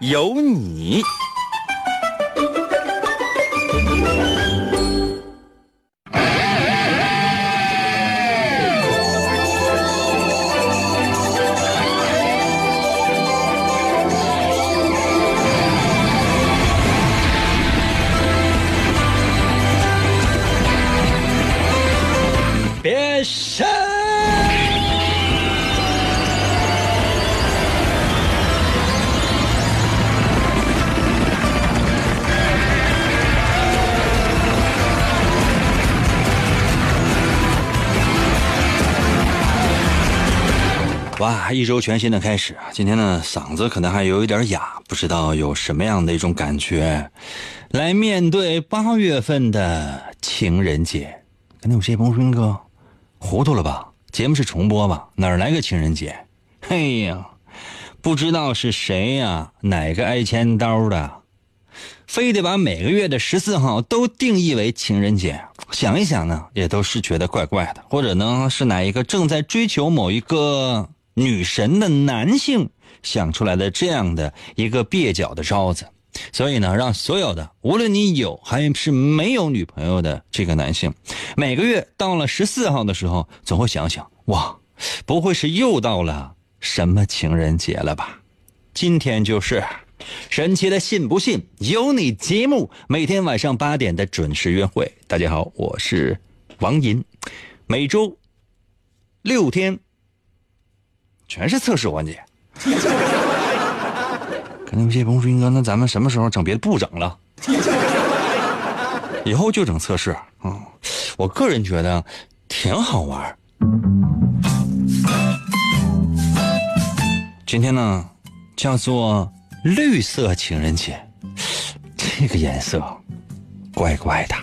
有你。一周全新的开始啊！今天呢，嗓子可能还有一点哑，不知道有什么样的一种感觉，来面对八月份的情人节。可能有些朋友说哥，糊涂了吧？节目是重播吧？哪来个情人节？嘿呀，不知道是谁呀？哪个挨千刀的，非得把每个月的十四号都定义为情人节？想一想呢，也都是觉得怪怪的。或者呢，是哪一个正在追求某一个女神的男性想出来的这样的一个蹩脚的招子？所以呢，让所有的无论你有还是没有女朋友的这个男性，每个月到了十四号的时候，总会想想：哇，不会是又到了什么情人节了吧？今天就是神奇的信不信有你节目，每天晚上八点的准时约会。大家好，我是王银，每周六天全是测试环节。可能有些朋友说：“英哥，那咱们什么时候整别的不整了？以后就整测试啊、我个人觉得挺好玩。今天呢，叫做绿色情人节，这个颜色怪怪的。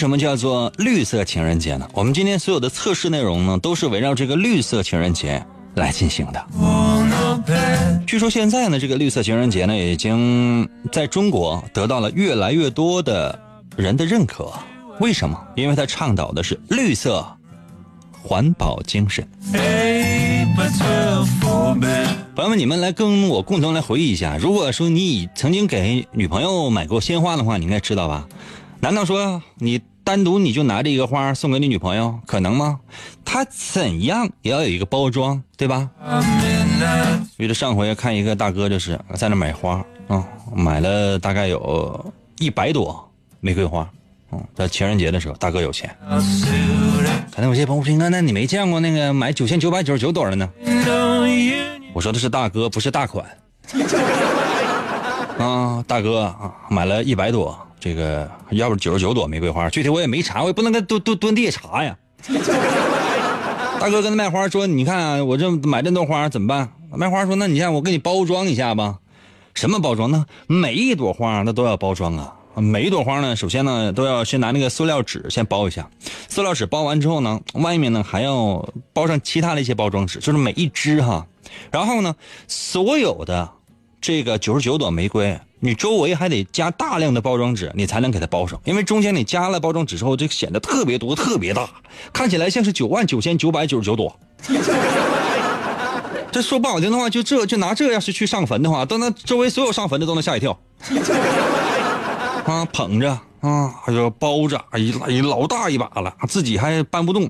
什么叫做绿色情人节呢？我们今天所有的测试内容呢，都是围绕这个绿色情人节来进行的。据说现在呢，这个绿色情人节呢，已经在中国得到了越来越多的人的认可。为什么？因为它倡导的是绿色环保精神。朋友们，你们来跟我共同来回忆一下，如果说你曾经给女朋友买过鲜花的话，你应该知道吧？难道说你单独你就拿着一个花送给你女朋友，可能吗？她怎样也要有一个包装，对吧？记得上回看一个大哥就是在那买花啊、嗯，买了大概有一百朵玫瑰花，嗯，在情人节的时候，大哥有钱。可能有些朋友说，那你没见过那个买九千九百九十九朵的呢？我说的是大哥，不是大款。啊，大哥啊，买了一百朵。这个要不九十九朵玫瑰花，具体我也没查，我也不能跟蹲蹲蹲地下查呀。大哥跟那卖花说：“你看我这买这朵花怎么办？”卖花说：“那你看我给你包装一下吧。”什么包装呢？每一朵花那都要包装啊。每一朵花呢，首先呢都要先拿那个塑料纸先包一下。塑料纸包完之后呢，外面呢还要包上其他的一些包装纸，就是每一支哈。然后呢，所有的这个九十九朵玫瑰。你周围还得加大量的包装纸，你才能给它包上，因为中间你加了包装纸之后，就显得特别多、特别大，看起来像是九万九千九百九十九朵。这说不好听的话，就这就拿这要是去上坟的话，都那周围所有上坟的都能吓一跳。啊，捧着啊，还有包着，哎呀老大一把了，自己还搬不动，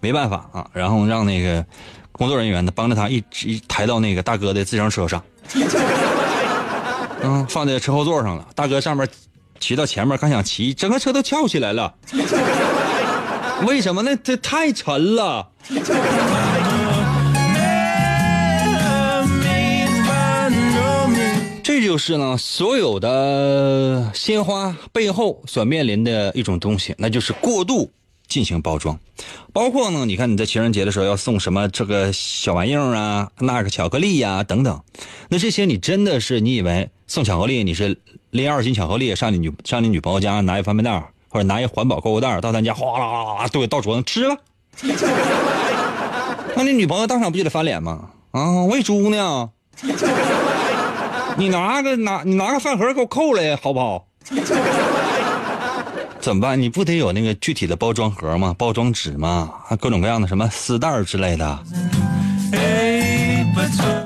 没办法啊，然后让那个工作人员呢帮着他一一抬到那个大哥的自行车上。嗯，放在车后座上了。大哥上面骑到前面，刚想骑，整个车都翘起来了。为什么呢？这太沉了。这这就是呢，所有的鲜花背后所面临的一种东西，那就是过度进行包装。包括呢，你看你在情人节的时候要送什么这个小玩意儿啊，那个巧克力呀等等，那这些你真的是你以为送巧克力，你是拎二斤巧克力上你女上你女朋友家拿一方便袋或者拿一环保购物袋到咱家哗啦啦啦对到桌上吃吧，那你女朋友当场不就得翻脸吗？啊，喂猪呢？你拿个拿你拿个饭盒给我扣来，好不好？怎么办？你不得有那个具体的包装盒吗？包装纸吗？还各种各样的什么丝带之类的。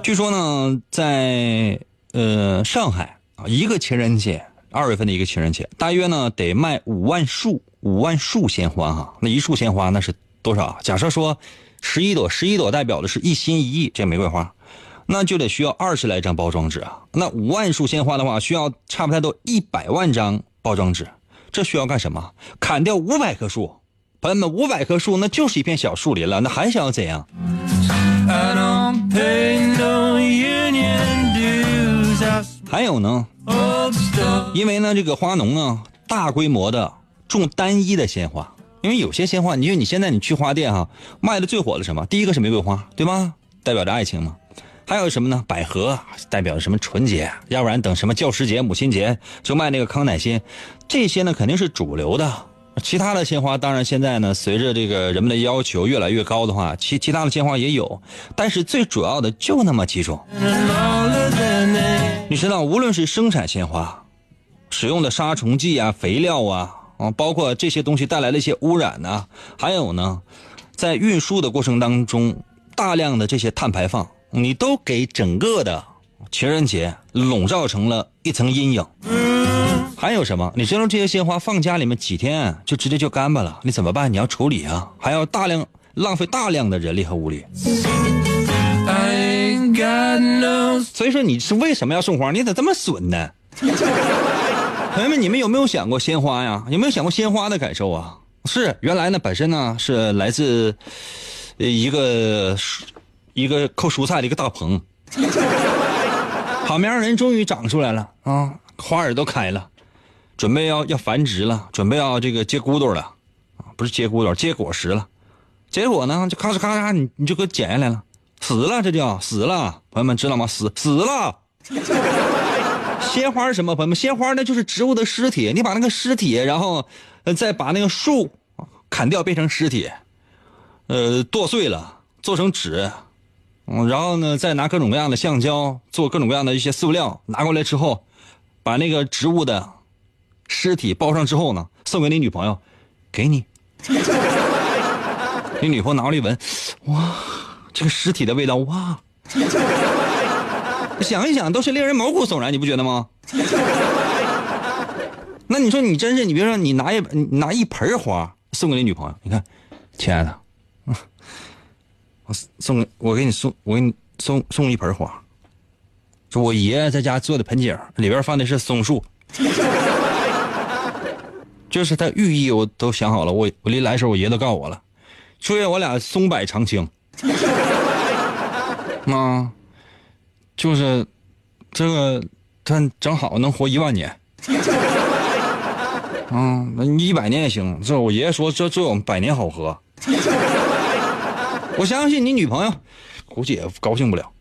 据说呢，在呃上海啊，一个情人节，二月份的一个情人节，大约呢得卖五万束五万束鲜花哈。那一束鲜花那是多少？假设说十一朵，十一朵代表的是一心一意这玫瑰花。那就得需要二十来张包装纸啊！那五万束鲜花的话，需要差不太多一百万张包装纸。这需要干什么？砍掉五百棵树，朋友们，五百棵树那就是一片小树林了，那还想要怎样？还有呢？因为呢，这个花农呢，大规模的种单一的鲜花，因为有些鲜花，你说你现在你去花店哈，卖的最火的什么？第一个是玫瑰花，对吗？代表着爱情嘛。还有什么呢？百合代表着什么纯洁？要不然等什么教师节、母亲节就卖那个康乃馨，这些呢肯定是主流的。其他的鲜花，当然现在呢，随着这个人们的要求越来越高的话，其其他的鲜花也有，但是最主要的就那么几种。你知道，无论是生产鲜花，使用的杀虫剂啊、肥料啊，啊，包括这些东西带来的一些污染呢，还有呢，在运输的过程当中，大量的这些碳排放。你都给整个的情人节笼罩成了一层阴影。还有什么？你知道这些鲜花放家里面几天就直接就干巴了，你怎么办？你要处理啊，还要大量浪费大量的人力和物力。所以说你是为什么要送花？你咋这么损呢？朋友们，你们有没有想过鲜花呀？有没有想过鲜花的感受啊？是原来呢，本身呢是来自一个。一个扣蔬菜的一个大棚，旁边人终于长出来了啊，花儿都开了，准备要要繁殖了，准备要这个结骨朵了，啊，不是结骨朵，结果实了。结果呢，就咔嚓咔嚓，你你就给剪下来了，死了，这叫死了。朋友们知道吗？死死了。鲜花是什么？朋友们，鲜花那就是植物的尸体，你把那个尸体，然后再把那个树砍掉，变成尸体，呃，剁碎了，做成纸。嗯，然后呢，再拿各种各样的橡胶做各种各样的一些塑料，拿过来之后，把那个植物的尸体包上之后呢，送给你女朋友，给你。你女朋友拿过来一闻，哇，这个尸体的味道，哇！想一想，都是令人毛骨悚然，你不觉得吗？那你说你真是，你别说你拿一拿一盆花送给你女朋友，你看，亲爱的。我送我给你送，我给你送送一盆花。说我爷在家做的盆景，里边放的是松树，就是它寓意我都想好了。我我临来的时候，我爷都告诉我了，祝愿我俩松柏长青。嗯，就是这个，他正好能活一万年。啊，那你一百年也行。这我爷爷说，这这我们百年好合。我相信你女朋友，估计也高兴不了。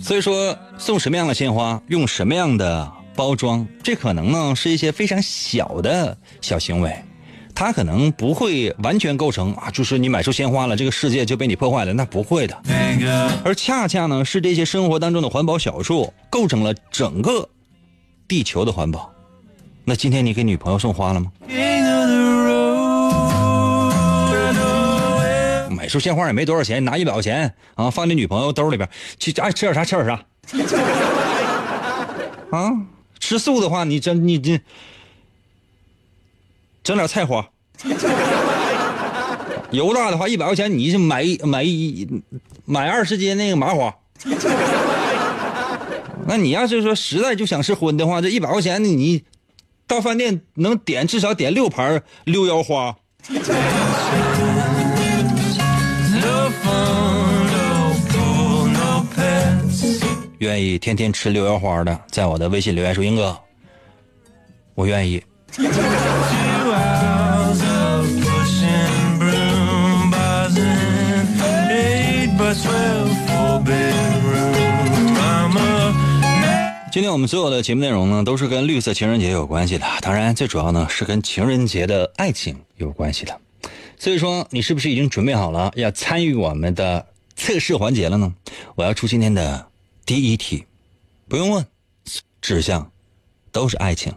所以说，送什么样的鲜花，用什么样的包装，这可能呢是一些非常小的小行为，它可能不会完全构成啊，就是你买束鲜花了，这个世界就被你破坏了，那不会的。而恰恰呢，是这些生活当中的环保小数，构成了整个地球的环保。那今天你给女朋友送花了吗？买束鲜花也没多少钱，拿一百块钱啊，放你女朋友兜里边去，爱吃点啥吃点啥。啊，吃素的话，你真你这整点菜花。油大的话一百块钱你就买一买一买二十斤那个麻花。那你要是说实在就想吃荤的话这一百块钱你到饭店能点至少点六盘六腰花。愿意天天吃六腰花的在我的微信留言说英哥我愿意。今天我们所有的节目内容呢，都是跟绿色情人节有关系的。当然，最主要呢是跟情人节的爱情有关系的。所以说，你是不是已经准备好了要参与我们的测试环节了呢？我要出今天的第一题，不用问，指向都是爱情。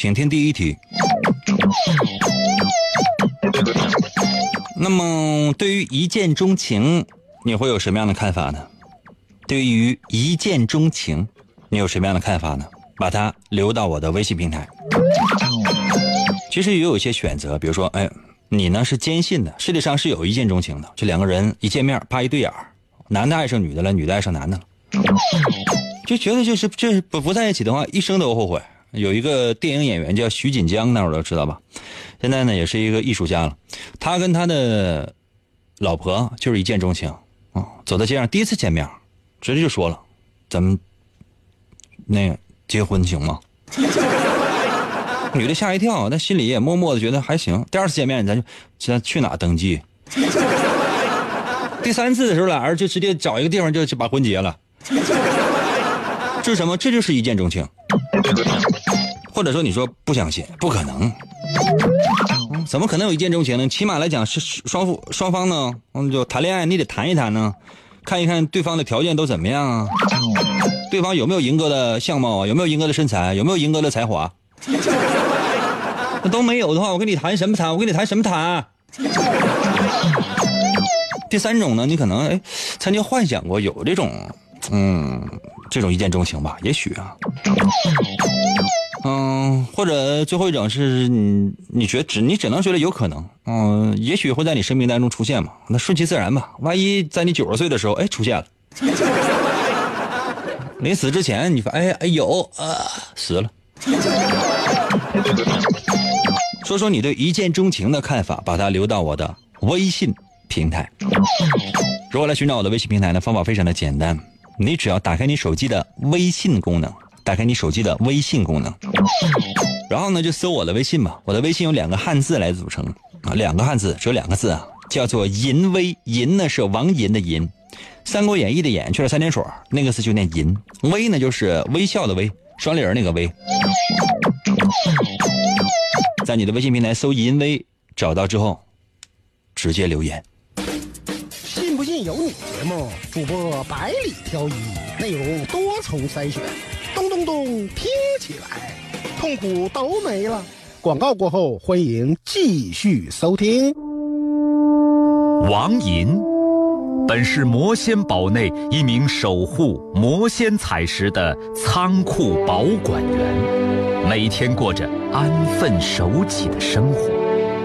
请听第一题。那么，对于一见钟情，你会有什么样的看法呢？对于一见钟情，你有什么样的看法呢？把它留到我的微信平台。其实也有一些选择，比如说，哎，你呢是坚信的，世界上是有一见钟情的，这两个人一见面，啪一对眼男的爱上女的了，女的爱上男的了，就觉得就是这不不在一起的话，一生都后悔。有一个电影演员叫徐锦江，那会儿都知道吧？现在呢，也是一个艺术家了。他跟他的老婆就是一见钟情啊，走在街上第一次见面，直接就说了：“咱们那个结婚行吗？” 女的吓一跳，但心里也默默的觉得还行。第二次见面，咱就咱去哪登记？第三次的时候，俩人就直接找一个地方就就把婚结了。这是什么？这就是一见钟情。或者说你说不相信，不可能，怎么可能有一见钟情呢？起码来讲是双方双方呢，嗯，就谈恋爱你得谈一谈呢，看一看对方的条件都怎么样啊，对方有没有银哥的相貌啊，有没有银哥的身材，有没有银哥的才华？那都没有的话，我跟你谈什么谈？我跟你谈什么谈？第三种呢，你可能哎曾经幻想过有这种，嗯。这种一见钟情吧，也许啊，嗯，或者最后一种是你，你觉得只你只能觉得有可能，嗯，也许会在你生命当中出现嘛，那顺其自然吧。万一在你九十岁的时候，哎，出现了，临死之前你发，哎哎有啊，死了。说说你对一见钟情的看法，把它留到我的微信平台。如何来寻找我的微信平台呢？方法非常的简单。你只要打开你手机的微信功能，打开你手机的微信功能，然后呢就搜我的微信吧。我的微信有两个汉字来组成啊，两个汉字只有两个字啊，叫做“淫威”。淫呢是王淫的淫，《三国演义》的演去了三点水，那个字就念淫。微呢就是微笑的微，双立人那个微。在你的微信平台搜“淫威”，找到之后，直接留言。有你节目，主播百里挑一，内容多重筛选，咚咚咚，听起来痛苦都没了。广告过后，欢迎继续收听。王银，本是魔仙堡内一名守护魔仙彩石的仓库保管员，每天过着安分守己的生活。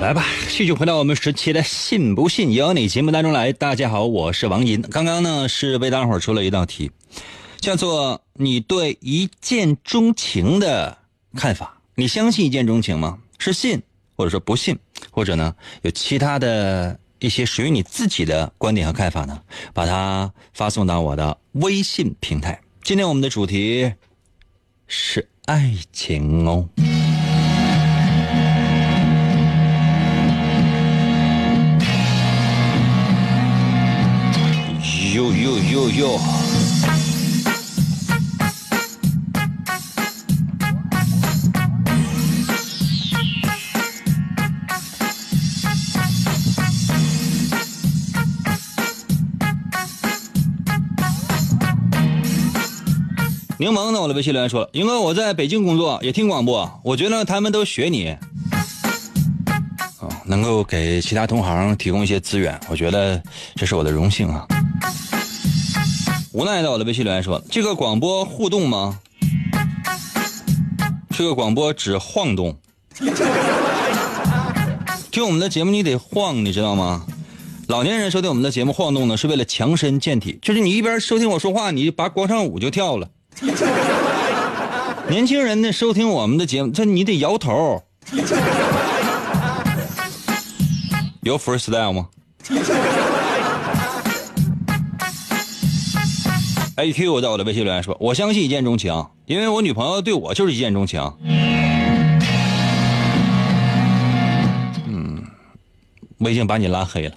来吧，继续回到我们十期的“信不信由你”节目当中来。大家好，我是王银。刚刚呢是为大伙儿出了一道题，叫做“你对一见钟情的看法”。你相信一见钟情吗？是信，或者说不信，或者呢有其他的一些属于你自己的观点和看法呢？把它发送到我的微信平台。今天我们的主题是爱情哦。哟。柠檬呢？我的微信留言说了，英哥我在北京工作，也听广播，我觉得他们都学你，能够给其他同行提供一些资源，我觉得这是我的荣幸啊。无奈在我的微信留言说，这个广播互动吗？这个广播只晃动。听我们的节目你得晃，你知道吗？老年人收听我们的节目晃动呢，是为了强身健体，就是你一边收听我说话，你把广场舞就跳了。年轻人呢，收听我们的节目，这你得摇头。有 freestyle 吗？AQ 在我的微信留言说：“我相信一见钟情，因为我女朋友对我就是一见钟情。”嗯，我已经把你拉黑了。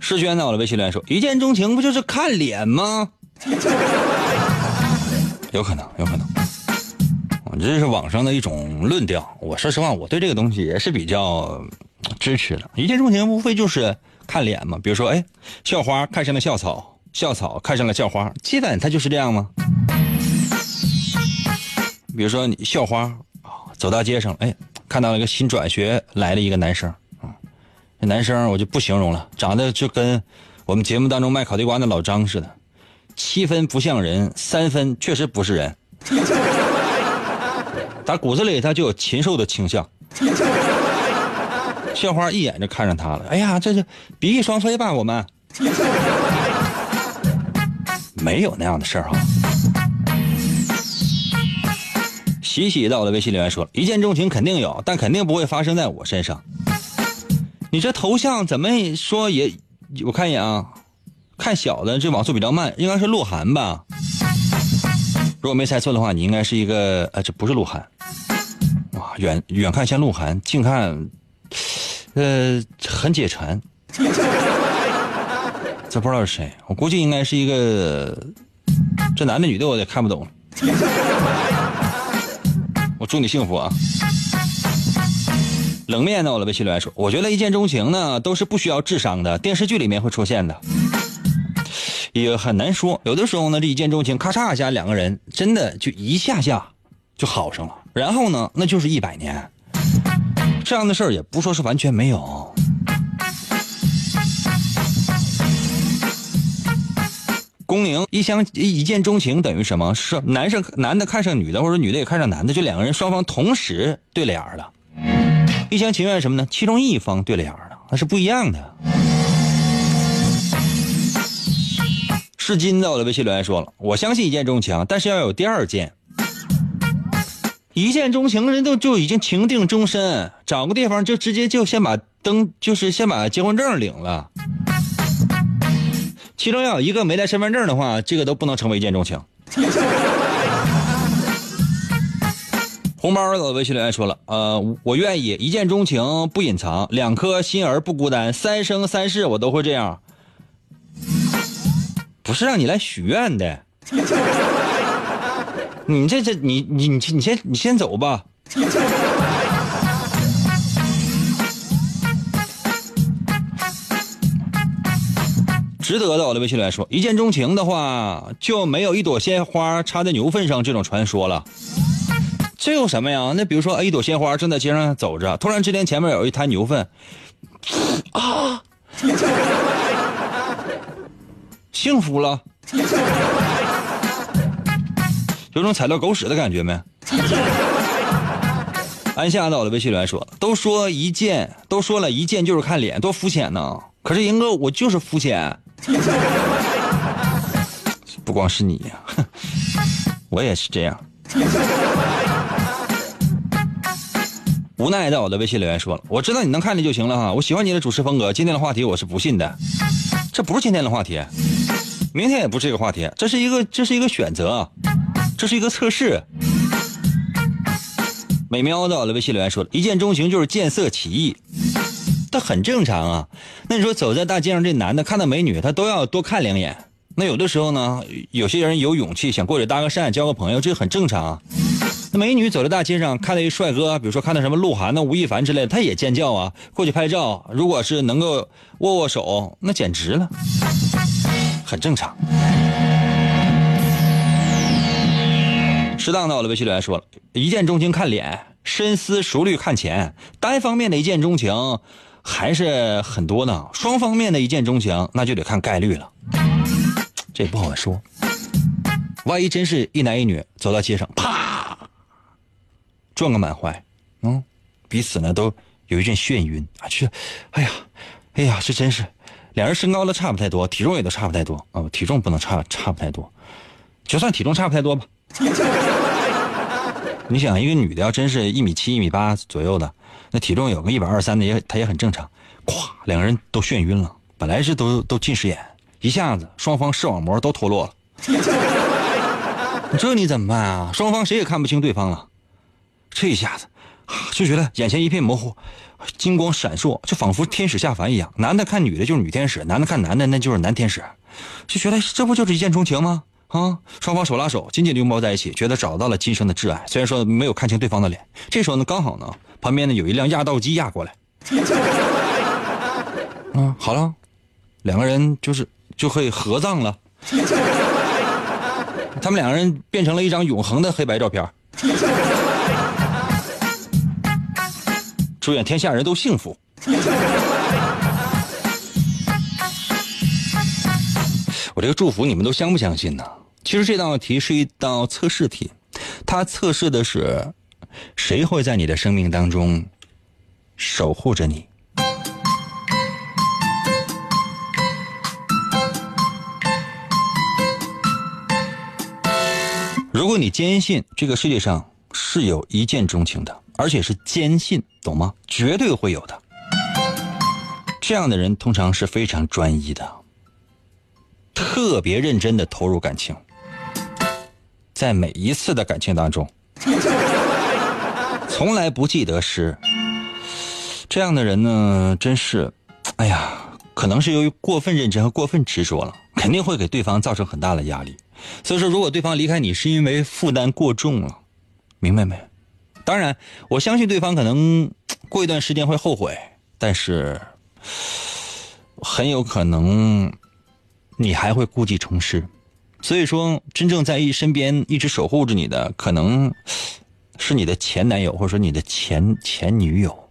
世轩在我的微信留言说：“一见钟情不就是看脸吗？”有可能，有可能。这是网上的一种论调。我说实话，我对这个东西也是比较支持的。一见钟情无非就是看脸嘛。比如说，哎，校花看上了校草，校草看上了校花，基本它就是这样吗？比如说，你校花，走大街上，哎，看到了一个新转学来的一个男生。男生我就不形容了，长得就跟我们节目当中卖烤地瓜的老张似的，七分不像人，三分确实不是人，他骨子里他就有禽兽的倾向。校花一眼就看上他了，哎呀，这是比翼双飞吧？我们没有那样的事儿哈。喜喜在我的微信留言说，一见钟情肯定有，但肯定不会发生在我身上。你这头像怎么说也，我看一眼啊，看小的这网速比较慢，应该是鹿晗吧？如果没猜错的话，你应该是一个，呃，这不是鹿晗，哇，远远看像鹿晗，近看，呃，很解馋，这不知道是谁，我估计应该是一个，这男的女的我也看不懂，我祝你幸福啊。冷面呢？我的微信留言说：“我觉得一见钟情呢，都是不需要智商的，电视剧里面会出现的，也很难说。有的时候呢，这一见钟情，咔嚓一下，两个人真的就一下下就好上了。然后呢，那就是一百年，这样的事儿也不说是完全没有。公宁一相一见钟情等于什么？是男生男的看上女的，或者女的也看上男的，就两个人双方同时对脸了。”一厢情愿什么呢？其中一方对了眼了，那是不一样的。是金在我的微信留言说了，我相信一见钟情，但是要有第二见。一见钟情人都就已经情定终身，找个地方就直接就先把登，就是先把结婚证领了。其中要有一个没带身份证的话，这个都不能成为一见钟情。红包的微信留言说了，呃，我愿意一见钟情不隐藏，两颗心儿不孤单，三生三世我都会这样。不是让你来许愿的，你这这你你你你先你先走吧。值得的，我的微信来说，一见钟情的话就没有一朵鲜花插在牛粪上这种传说了。这有什么呀？那比如说，一朵鲜花正在街上走着，突然之间前面有一滩牛粪，啊，幸福了，有种踩到狗屎的感觉没？安夏到的微信留言说：“都说一见，都说了一见就是看脸，多肤浅呢。可是银哥，我就是肤浅，不光是你呀，我也是这样。”无奈在我的微信留言说了：“我知道你能看见就行了哈，我喜欢你的主持风格。今天的话题我是不信的，这不是今天的话题，明天也不是这个话题，这是一个这是一个选择，这是一个测试。”美喵在我的微信留言说了：“一见钟情就是见色起意，这很正常啊。那你说走在大街上，这男的看到美女，他都要多看两眼。那有的时候呢，有些人有勇气想过去搭个讪，交个朋友，这很正常啊。那美女走在大街上，看到一帅哥，比如说看到什么鹿晗、那吴亦凡之类的，他也尖叫啊，过去拍照。如果是能够握握手，那简直了，很正常。适当的，我的微信留言说了，一见钟情看脸，深思熟虑看钱，单方面的一见钟情还是很多呢。双方面的一见钟情，那就得看概率了。这也不好说，万一真是一男一女走到街上，啪，撞个满怀，嗯，彼此呢都有一阵眩晕啊，去，哎呀，哎呀，这真是，两人身高都差不太多，体重也都差不太多啊，体重不能差差不太多，就算体重差不太多吧。你想，一个女的要真是一米七、一米八左右的，那体重有个一百二三的也，她也很正常。咵，两个人都眩晕了，本来是都都近视眼。一下子，双方视网膜都脱落了，这你怎么办啊？双方谁也看不清对方了，这一下子就觉得眼前一片模糊，金光闪烁，就仿佛天使下凡一样。男的看女的就是女天使，男的看男的那就是男天使，就觉得这不就是一见钟情吗？啊，双方手拉手，紧紧拥抱在一起，觉得找到了今生的挚爱。虽然说没有看清对方的脸，这时候呢，刚好呢，旁边呢有一辆压道机压过来，嗯，好了，两个人就是。就可以合葬了，他们两个人变成了一张永恒的黑白照片。祝愿天下人都幸福。我这个祝福你们都相不相信呢？其实这道题是一道测试题，它测试的是谁会在你的生命当中守护着你。如果你坚信这个世界上是有一见钟情的，而且是坚信，懂吗？绝对会有的。这样的人通常是非常专一的，特别认真的投入感情，在每一次的感情当中，从来不记得失。这样的人呢，真是，哎呀，可能是由于过分认真和过分执着了，肯定会给对方造成很大的压力。所以说，如果对方离开你是因为负担过重了，明白没？当然，我相信对方可能过一段时间会后悔，但是很有可能你还会故技重施。所以说，真正在一身边一直守护着你的，可能是你的前男友，或者说你的前前女友。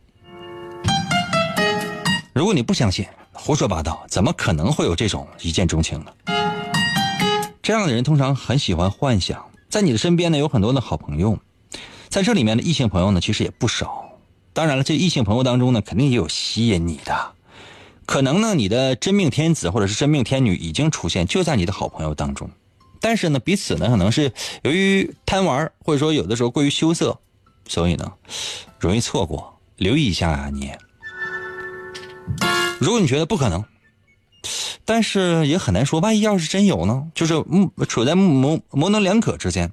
如果你不相信，胡说八道，怎么可能会有这种一见钟情呢？这样的人通常很喜欢幻想，在你的身边呢有很多的好朋友，在这里面的异性朋友呢其实也不少。当然了，这异性朋友当中呢肯定也有吸引你的，可能呢你的真命天子或者是真命天女已经出现，就在你的好朋友当中。但是呢彼此呢可能是由于贪玩或者说有的时候过于羞涩，所以呢容易错过。留意一下啊你。如果你觉得不可能。但是也很难说，万一要是真有呢？就是嗯，处在模模棱两可之间。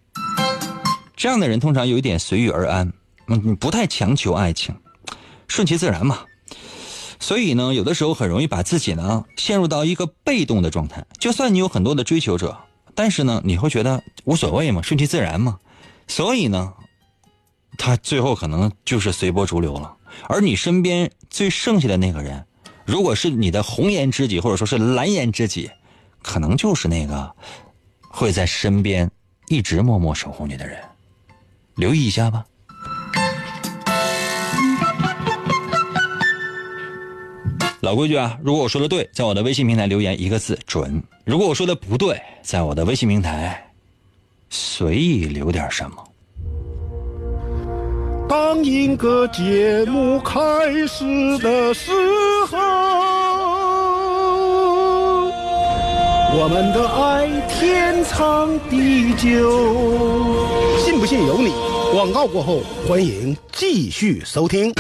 这样的人通常有一点随遇而安，嗯，不太强求爱情，顺其自然嘛。所以呢，有的时候很容易把自己呢陷入到一个被动的状态。就算你有很多的追求者，但是呢，你会觉得无所谓嘛，顺其自然嘛。所以呢，他最后可能就是随波逐流了。而你身边最剩下的那个人。如果是你的红颜知己，或者说是蓝颜知己，可能就是那个会在身边一直默默守护你的人，留意一下吧。老规矩啊，如果我说的对，在我的微信平台留言一个字准；如果我说的不对，在我的微信平台随意留点什么。当一个节目开始的时候，我们的爱天长地久。信不信由你。广告过后，欢迎继续收听。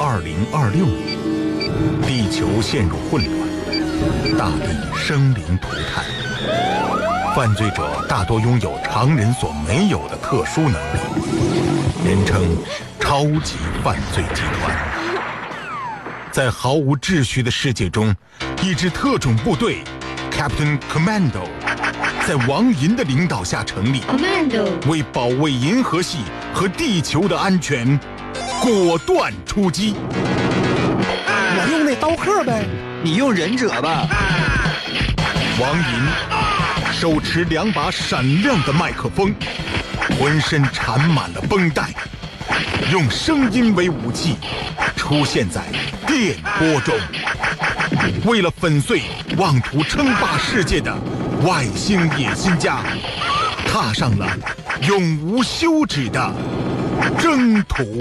二零二六年，地球陷入混乱，大地生灵涂炭。犯罪者大多拥有常人所没有的特殊能力，人称“超级犯罪集团”。在毫无秩序的世界中，一支特种部队 Captain Commando 在王银的领导下成立，为保卫银河系和地球的安全，果断出击。我用那刀客呗，你用忍者吧。王银手持两把闪亮的麦克风，浑身缠满了绷带，用声音为武器，出现在电波中。为了粉碎妄图称霸世界的外星野心家，踏上了永无休止的征途。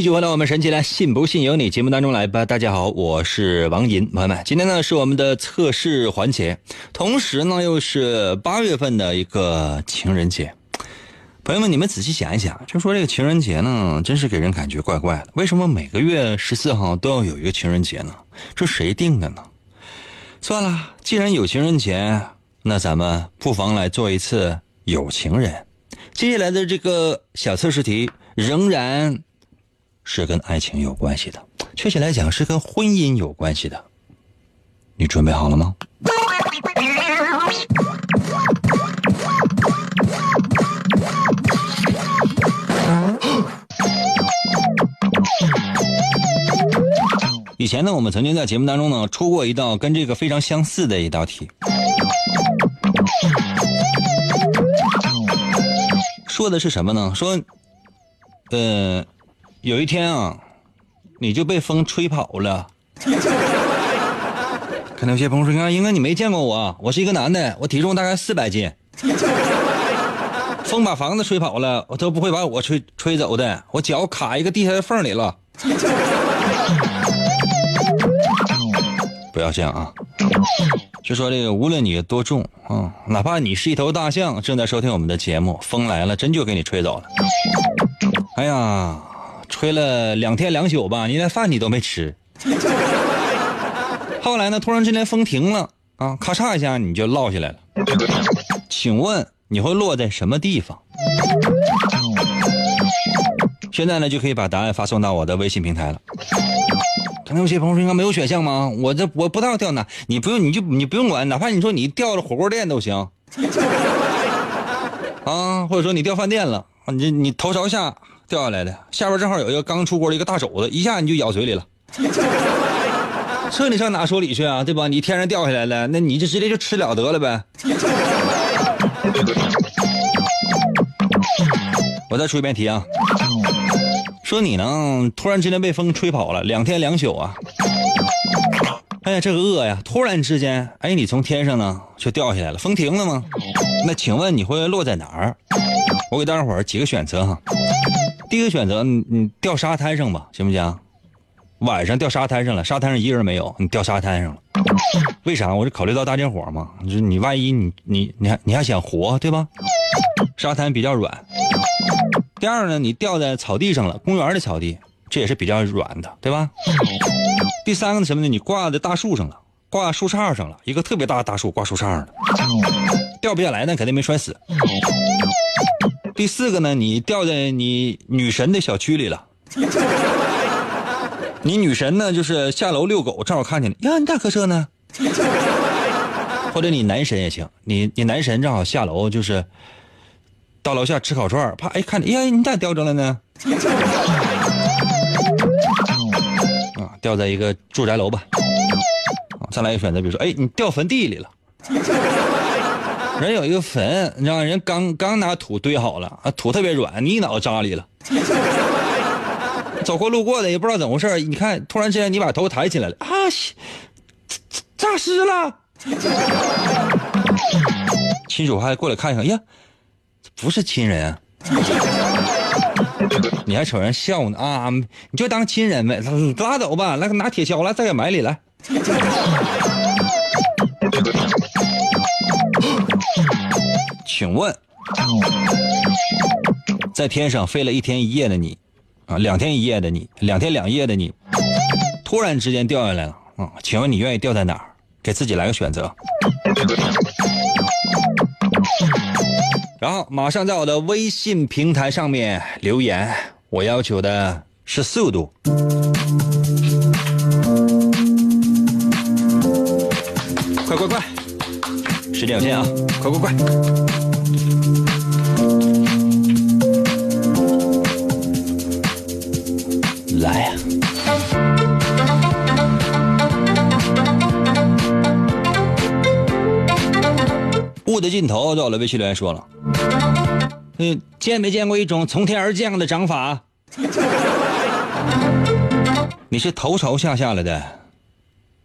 继续回到我们神奇来“信不信由你”节目当中来吧。大家好，我是王银，朋友们，今天呢是我们的测试环节，同时呢又是八月份的一个情人节。朋友们，你们仔细想一想，就说这个情人节呢，真是给人感觉怪怪的。为什么每个月十四号都要有一个情人节呢？这谁定的呢？算了，既然有情人节，那咱们不妨来做一次有情人。接下来的这个小测试题仍然是跟爱情有关系的，确切来讲是跟婚姻有关系的。你准备好了吗？以前呢，我们曾经在节目当中呢出过一道跟这个非常相似的一道题，说的是什么呢？说，呃，有一天啊，你就被风吹跑了。可能有些朋友说：“啊，英哥，你没见过我，我是一个男的，我体重大概四百斤。风把房子吹跑了，我都不会把我吹吹走的，我脚卡一个地下的缝里了。”不要这样啊！就说这个，无论你多重啊，哪怕你是一头大象，正在收听我们的节目，风来了，真就给你吹走了。哎呀，吹了两天两宿吧，你连饭你都没吃。后来呢，突然之间风停了啊，咔嚓一下你就落下来了。请问你会落在什么地方？现在呢，就可以把答案发送到我的微信平台了。可能有些朋友说：“应该没有选项吗？我这我不知道掉哪，你不用，你就你不用管，哪怕你说你掉了火锅店都行，啊，或者说你掉饭店了，你你头朝下掉下来的，下边正好有一个刚出锅的一个大肘子，一下你就咬嘴里了，这你上哪说理去啊？对吧？你天上掉下来了，那你就直接就吃了得了呗。我再出一遍题啊。说你呢，突然之间被风吹跑了，两天两宿啊！哎呀，这个饿呀！突然之间，哎，你从天上呢就掉下来了，风停了吗？那请问你会落在哪儿？我给大伙儿几个选择哈。第一个选择，你你掉沙滩上吧，行不行？晚上掉沙滩上了，沙滩上一个人没有，你掉沙滩上了。为啥？我是考虑到大家伙嘛，就是你万一你你你还你还想活对吧？沙滩比较软。第二呢，你掉在草地上了，公园的草地，这也是比较软的，对吧？第三个呢，什么呢？你挂在大树上了，挂树杈上了，一个特别大的大树挂树杈上了，掉不下来，那肯定没摔死。第四个呢，你掉在你女神的小区里了，你女神呢，就是下楼遛狗，正好看见了，呀，你咋搁这呢？或者你男神也行，你你男神正好下楼就是。到楼下吃烤串啪！哎，看，哎呀，你咋掉着了呢？啊，掉在一个住宅楼吧。再来一个选择，比如说，哎，你掉坟地里了。人有一个坟，你知道，人刚刚拿土堆好了，啊，土特别软，你一脑扎里了。走过路过的也不知道怎么回事你看，突然之间你把头抬起来了，啊，诈尸了。亲属还过来看一看，呀。不是亲人啊，你还瞅人笑呢啊！你就当亲人呗，拉走吧。来，拿铁锹来，再给埋里来。请问，在天上飞了一天一夜的你，啊，两天一夜的你，两天两夜的你，突然之间掉下来了，嗯，请问你愿意掉在哪儿？给自己来个选择。然后马上在我的微信平台上面留言，我要求的是速度。快快快！时间有限啊，快快快！来呀、雾的尽头，在我的微信留言说了，嗯，见没见过一种从天而降的掌法？你是头朝下下来的，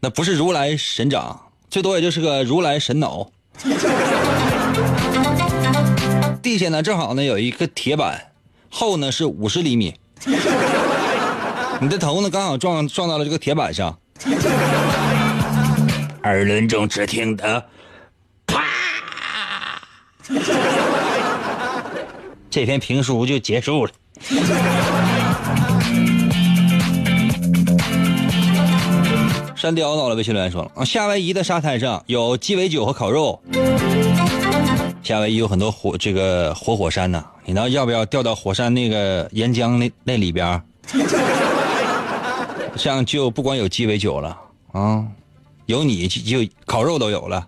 那不是如来神掌，最多也就是个如来神脑。地下呢正好呢有一个铁板，厚呢是五十厘米，你的头呢刚好撞撞到了这个铁板上，耳轮中只听得啪，这篇评书就结束了。山雕到了，微信留言说了，啊夏威夷的沙滩上有鸡尾酒和烤肉。夏威夷有很多火，这个活火山呢、你呢要不要掉到火山那个岩浆那那里边儿？这样就不光有鸡尾酒了啊，有你就就烤肉都有了。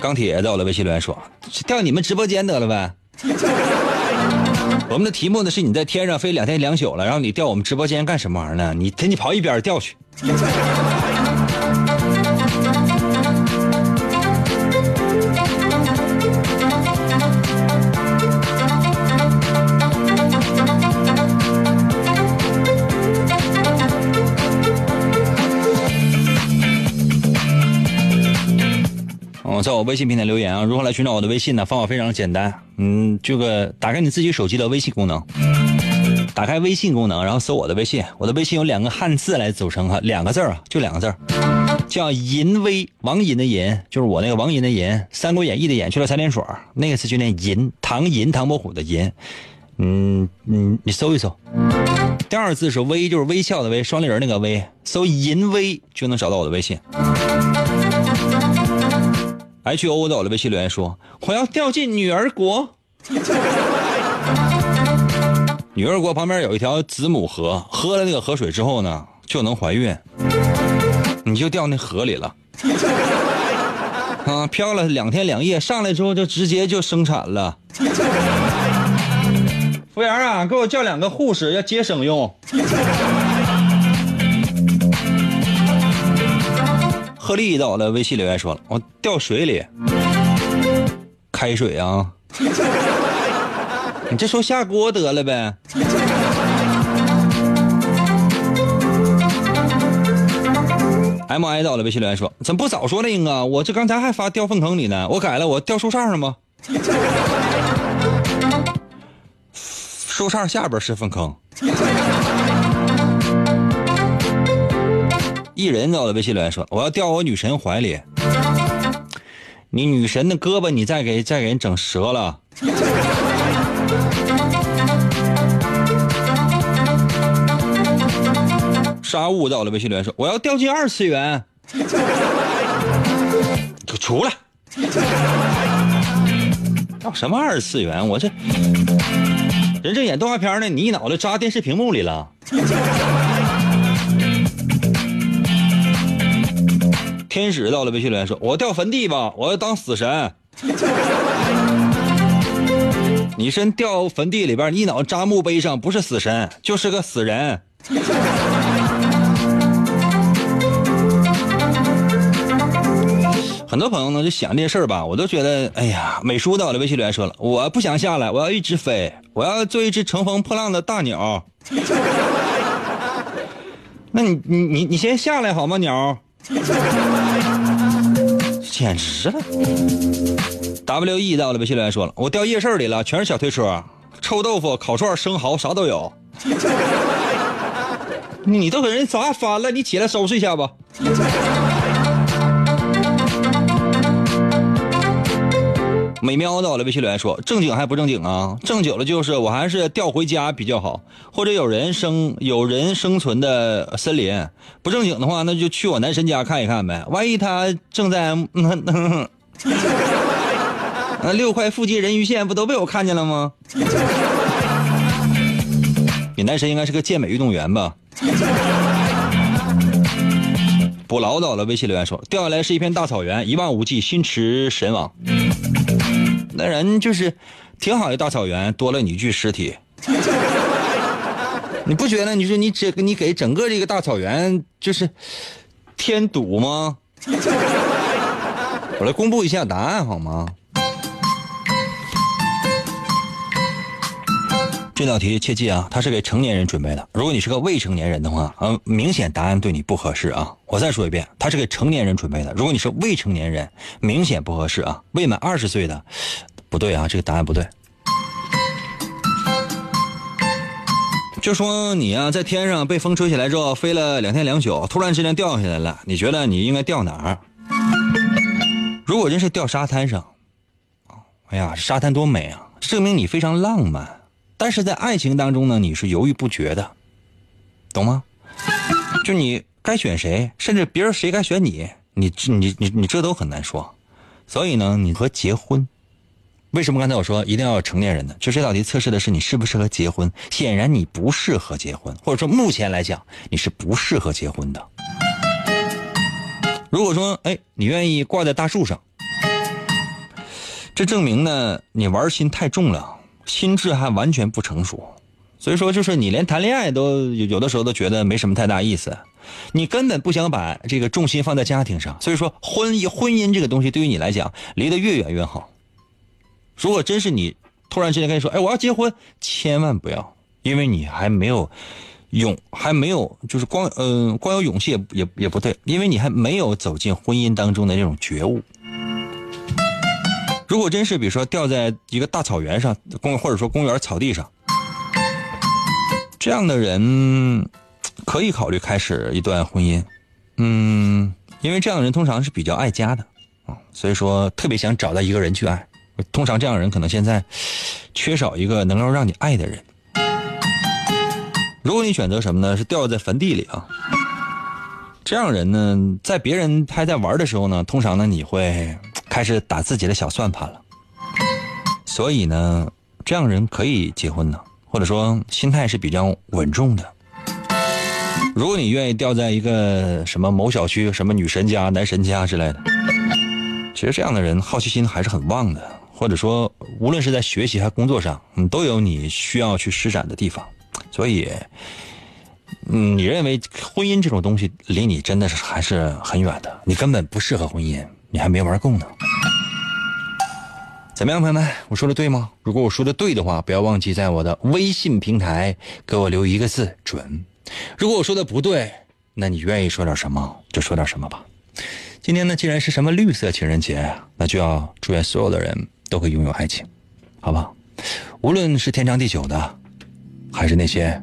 钢铁在我的微信留言说，掉你们直播间得了呗。我们的题目呢是你在天上飞两天两宿了，然后你掉我们直播间干什么玩意儿呢？你赶紧跑一边掉去。在我微信平台留言啊，如何来寻找我的微信呢？方法非常简单，嗯，这个打开你自己手机的微信功能，打开微信功能，然后搜我的微信。我的微信有两个汉字来组成哈，两个字啊，就两个字儿，叫淫威，王银的银，就是我那个王银的银，《三国演义》的演去了三点水儿那个字就念银，唐银，唐伯虎的银。嗯嗯，你搜一搜。第二字是微，就是微笑的微，双立人那个微，搜淫威就能找到我的微信。H O 在我的微信留言说：“我要掉进女儿国。”女儿国旁边有一条子母河，喝了那个河水之后呢，就能怀孕。你就掉那河里了。啊，漂了两天两夜，上来之后就直接就生产了。服务员啊，给我叫两个护士，要接生用。贺丽到了，微信留言说了，我掉水里，开水啊！你这说下锅得了呗。M I 到了，微信留言说，怎么不早说呢？英哥？我这刚才还发掉粪坑里呢，我改了，我掉树杈上吗？树杈下边是粪坑。艺人到了，微信留言说：“我要掉我女神怀里。”你女神的胳膊你再给再给人整折了。沙雾到了，微信留言说：“我要掉进二次元。”就出来。掉什么二次元？我这人正演动画片呢，你一脑袋扎电视屏幕里了。天使到了，微信留言说：“我掉坟地吧，我要当死神。”你身掉坟地里边，你一脑扎墓碑上，不是死神，就是个死人。很多朋友呢就想这事儿吧，我都觉得，哎呀，美叔到了，微信留言说了，我不想下来，我要一直飞，我要做一只乘风破浪的大鸟。那你你你你先下来好吗，鸟？简直了！W E 到了，微信留言说了，我掉夜市里了，全是小推车，臭豆腐、烤串、生蚝啥都有。你都给人砸翻了，你起来收拾一下吧。美妙到了微信留言说：“正经还不正经啊？正经的就是我还是调回家比较好，或者有人生有人生存的森林。不正经的话，那就去我男神家看一看呗。万一他正在嗯 那六块腹肌人鱼线不都被我看见了吗？你男神应该是个健美运动员吧？”不唠叨了，微信留言说掉下来是一片大草原，一望无际，心驰神往。那人就是挺好的大草原，多了你一具尸体。你不觉得你说你这你给整个这个大草原就是添堵吗？我来公布一下答案好吗？这道题切记啊，它是给成年人准备的。如果你是个未成年人的话，呃，明显答案对你不合适啊。我再说一遍，它是给成年人准备的。如果你是未成年人，明显不合适啊。未满二十岁的，不对啊，这个答案不对。就说你啊，在天上被风吹起来之后，飞了两天两宿，突然之间掉下来了，你觉得你应该掉哪儿？如果真是掉沙滩上，哎呀，沙滩多美啊，证明你非常浪漫。但是在爱情当中呢，你是犹豫不决的，懂吗？就你该选谁，甚至别人谁该选你，你你你你这都很难说。所以呢，你和结婚，为什么刚才我说一定要成年人呢？就这道题测试的是你适不适合结婚。显然你不适合结婚，或者说目前来讲你是不适合结婚的。如果说哎，你愿意挂在大树上，这证明呢你玩心太重了。心智还完全不成熟，所以说就是你连谈恋爱都有的时候都觉得没什么太大意思，你根本不想把这个重心放在家庭上。所以说婚姻婚姻这个东西对于你来讲离得越远越好。如果真是你突然之间跟你说，哎，我要结婚，千万不要，因为你还没有勇，还没有就是光嗯光有勇气也也也不对，因为你还没有走进婚姻当中的那种觉悟。如果真是比如说掉在一个大草原上公或者说公园草地上，这样的人可以考虑开始一段婚姻，嗯，因为这样的人通常是比较爱家的啊，所以说特别想找到一个人去爱。通常这样的人可能现在缺少一个能够让你爱的人。如果你选择什么呢？是掉在坟地里啊，这样人呢，在别人还在玩的时候呢，通常呢你会。开始打自己的小算盘了，所以呢，这样人可以结婚呢，或者说心态是比较稳重的。如果你愿意掉在一个什么某小区什么女神家、男神家之类的，其实这样的人好奇心还是很旺的，或者说无论是在学习还工作上，嗯，都有你需要去施展的地方。所以，嗯，你认为婚姻这种东西离你真的是还是很远的，你根本不适合婚姻。你还没玩够呢，怎么样，朋友们？我说的对吗？如果我说的对的话，不要忘记在我的微信平台给我留一个字“准”。如果我说的不对，那你愿意说点什么就说点什么吧。今天呢，既然是什么绿色情人节，那就要祝愿所有的人都可以拥有爱情，好吧？无论是天长地久的，还是那些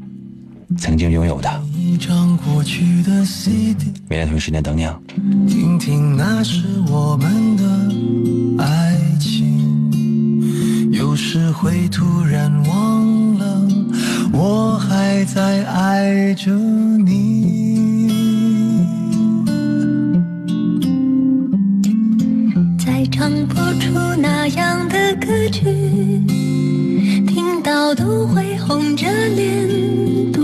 曾经拥有的。明天同一时间等你啊。听听那是我们的爱情，有时会突然忘了，我还在爱着你。再唱不出那样的歌曲，听到都会红着脸躲